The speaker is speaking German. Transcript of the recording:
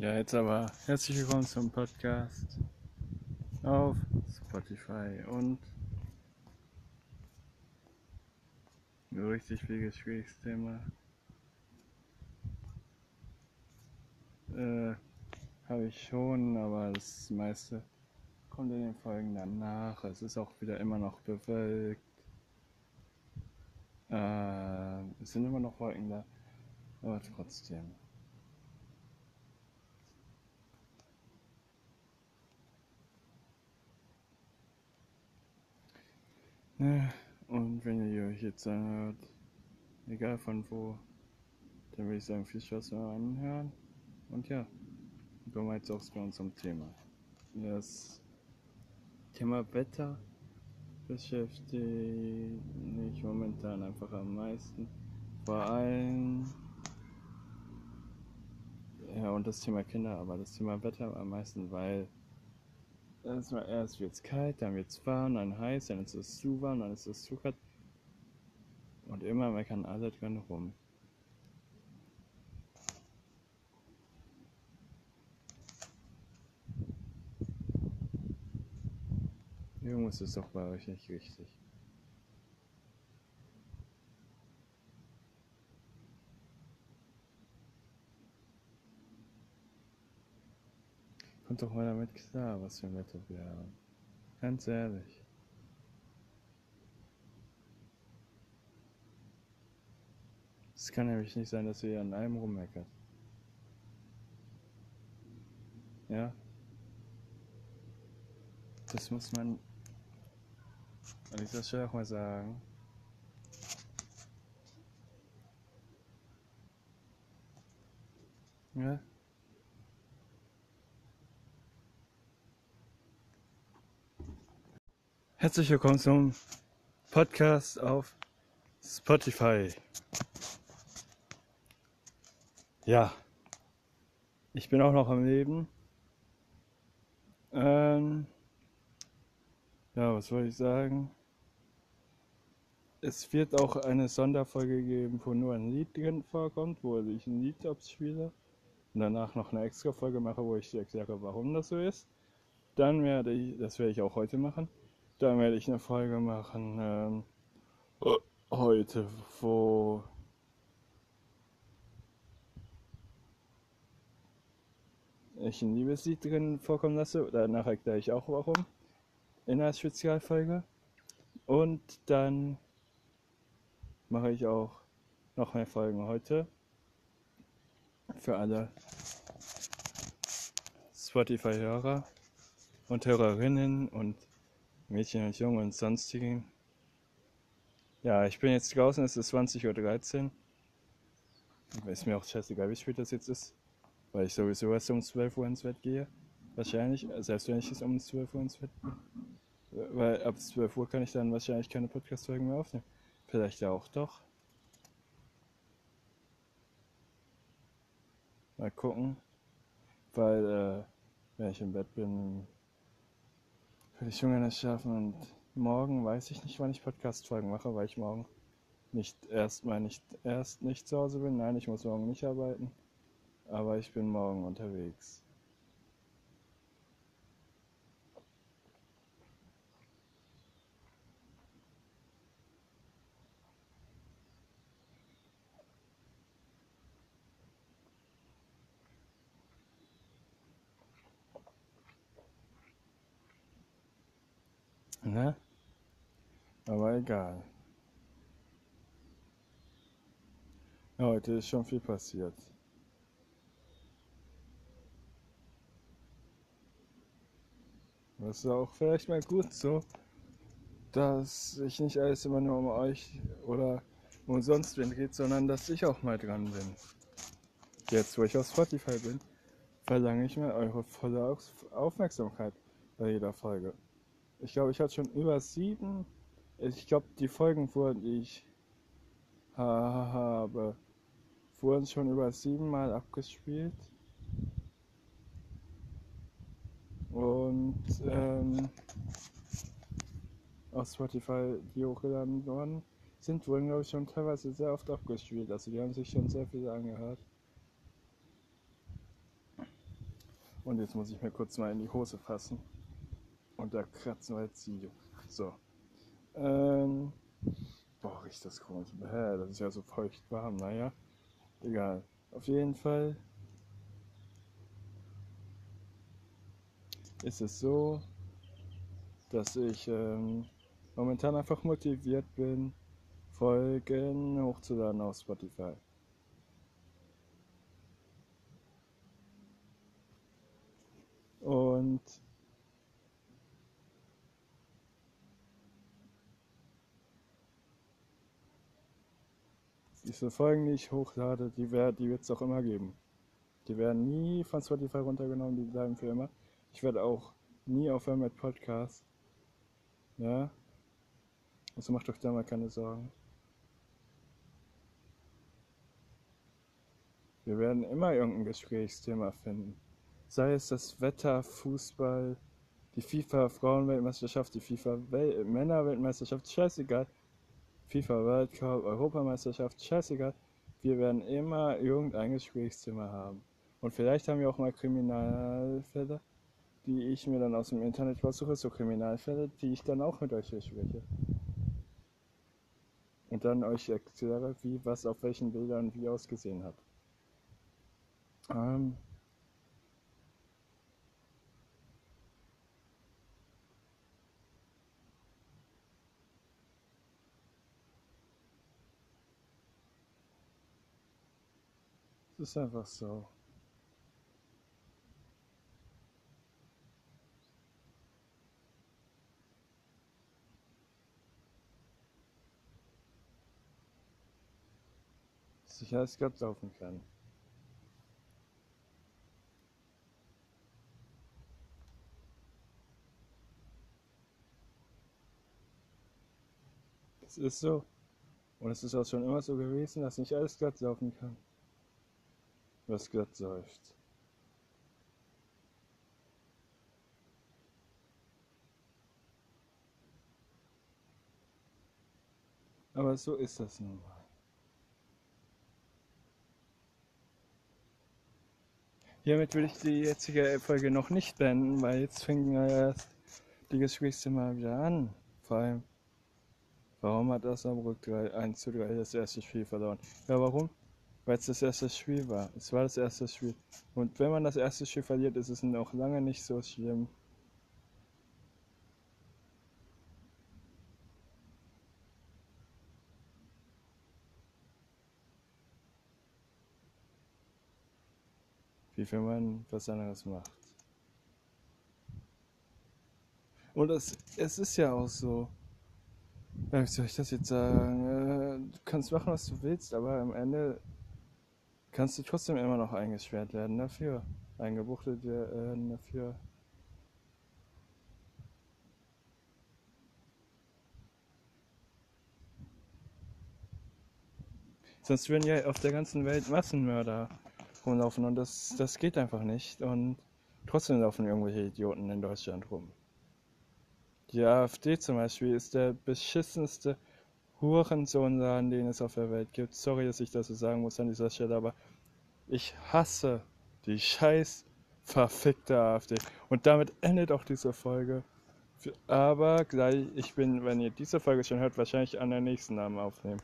Ja, jetzt aber herzlich willkommen zum Podcast auf Spotify und ein richtig viel schwieriges Thema. Äh, habe ich schon, aber das meiste kommt in den Folgen danach. Es ist auch wieder immer noch bewölkt. Äh, es sind immer noch Wolken da, aber trotzdem. Und wenn ihr euch jetzt anhört, egal von wo, dann würde ich sagen, viel Spaß beim Anhören. Und ja, kommen wir jetzt auch zu unserem Thema. Das Thema Wetter beschäftigt mich momentan einfach am meisten. Vor allem, ja, und das Thema Kinder, aber das Thema Wetter am meisten, weil Erstmal erst wird es kalt, dann wird es warm, dann heiß, dann ist es zu warm, dann ist es zu kalt. Und immer meckern alle drin rum. Irgendwas ist doch bei euch nicht richtig. Kommt doch mal damit klar, was für ein Wetter wir haben. Ganz ehrlich. Es kann nämlich nicht sein, dass ihr an allem rummeckert. Ja? Das muss man an dieser Stelle auch mal sagen. Ja? Herzlich willkommen zum Podcast auf Spotify. Ja, ich bin auch noch am Leben. Ähm, ja, was wollte ich sagen? Es wird auch eine Sonderfolge geben, wo nur ein Lied drin vorkommt, wo ich ein Lied abspiele. Und danach noch eine extra Folge mache, wo ich erkläre, warum das so ist. Dann werde ich, das werde ich auch heute machen da werde ich eine Folge machen ähm, heute, wo ich ein Liebeslied drin vorkommen lasse. Danach erkläre ich auch warum in einer Spezialfolge. Und dann mache ich auch noch mehr Folgen heute für alle Spotify-Hörer und Hörerinnen und Mädchen und Jungen und sonstigen. Ja, ich bin jetzt draußen, es ist 20.13 Uhr. Ist mir auch scheißegal, wie spät das jetzt ist, weil ich sowieso erst um 12 Uhr ins Bett gehe. Wahrscheinlich, selbst wenn ich jetzt um 12 Uhr ins Bett gehe. Weil ab 12 Uhr kann ich dann wahrscheinlich keine Podcast-Folgen mehr aufnehmen. Vielleicht ja auch doch. Mal gucken. Weil, äh, wenn ich im Bett bin, würde ich Junge nicht schaffen und morgen weiß ich nicht, wann ich Podcast-Folgen mache, weil ich morgen nicht erstmal nicht erst nicht zu Hause bin. Nein, ich muss morgen nicht arbeiten, aber ich bin morgen unterwegs. Ne? Aber egal. Heute ist schon viel passiert. Das ist auch vielleicht mal gut so, dass ich nicht alles immer nur um euch oder um sonst wen geht, sondern dass ich auch mal dran bin. Jetzt, wo ich auf Spotify bin, verlange ich mir eure volle Aufmerksamkeit bei jeder Folge. Ich glaube, ich hatte schon über sieben. Ich glaube, die Folgen, wurden, die ich habe, wurden schon über sieben Mal abgespielt. Und ähm, auf Spotify, die hochgeladen worden sind, wurden, glaube ich, schon teilweise sehr oft abgespielt. Also die haben sich schon sehr viele angehört. Und jetzt muss ich mir kurz mal in die Hose fassen. Da kratzen wir jetzt die. So. Ähm. Boah, riecht das komisch. Hä, das ist ja so feucht warm. Naja, egal. Auf jeden Fall ist es so, dass ich ähm, momentan einfach motiviert bin, Folgen hochzuladen auf Spotify. Und diese Folgen, die ich hochlade, die, die wird es auch immer geben. Die werden nie von Spotify runtergenommen, die bleiben für immer. Ich werde auch nie aufhören mit Podcast. Ja? Also macht euch da mal keine Sorgen. Wir werden immer irgendein Gesprächsthema finden. Sei es das Wetter, Fußball, die FIFA Frauenweltmeisterschaft, die FIFA Wel Männerweltmeisterschaft, scheißegal. FIFA World Cup, Europameisterschaft, scheißegal. Wir werden immer irgendein Gesprächsthema haben. Und vielleicht haben wir auch mal Kriminalfälle, die ich mir dann aus dem Internet versuche, so Kriminalfälle, die ich dann auch mit euch bespreche. Und dann euch erkläre, wie was auf welchen Bildern wie ausgesehen hat. Ähm, ist einfach so. Sicherheitsgrad laufen kann. Es ist so. Und es ist auch schon immer so gewesen, dass nicht alles glatt laufen kann. Was glatt läuft. Aber so ist das nun mal. Hiermit will ich die jetzige Folge noch nicht beenden, weil jetzt fängt ja erst die Gespräche mal wieder an. Vor allem, warum hat Osnabrück 3, 1 zu 3 das erste Spiel verloren? Ja, warum? Weil es das erste Spiel war. Es war das erste Spiel. Und wenn man das erste Spiel verliert, ist es noch lange nicht so schlimm. wie wenn man was anderes macht. Und es, es ist ja auch so, wie soll ich das jetzt sagen? Äh, du kannst machen, was du willst, aber am Ende kannst du trotzdem immer noch eingesperrt werden dafür. Eingebuchtet werden dafür. Sonst würden ja auf der ganzen Welt Massenmörder rumlaufen und das, das geht einfach nicht. Und trotzdem laufen irgendwelche Idioten in Deutschland rum. Die AfD zum Beispiel ist der beschissenste Hurensohnladen, den es auf der Welt gibt. Sorry, dass ich das so sagen muss an dieser Stelle, aber ich hasse die scheiß verfickte AfD. Und damit endet auch diese Folge. Aber gleich, ich bin, wenn ihr diese Folge schon hört, wahrscheinlich an der nächsten Namen aufnehmen.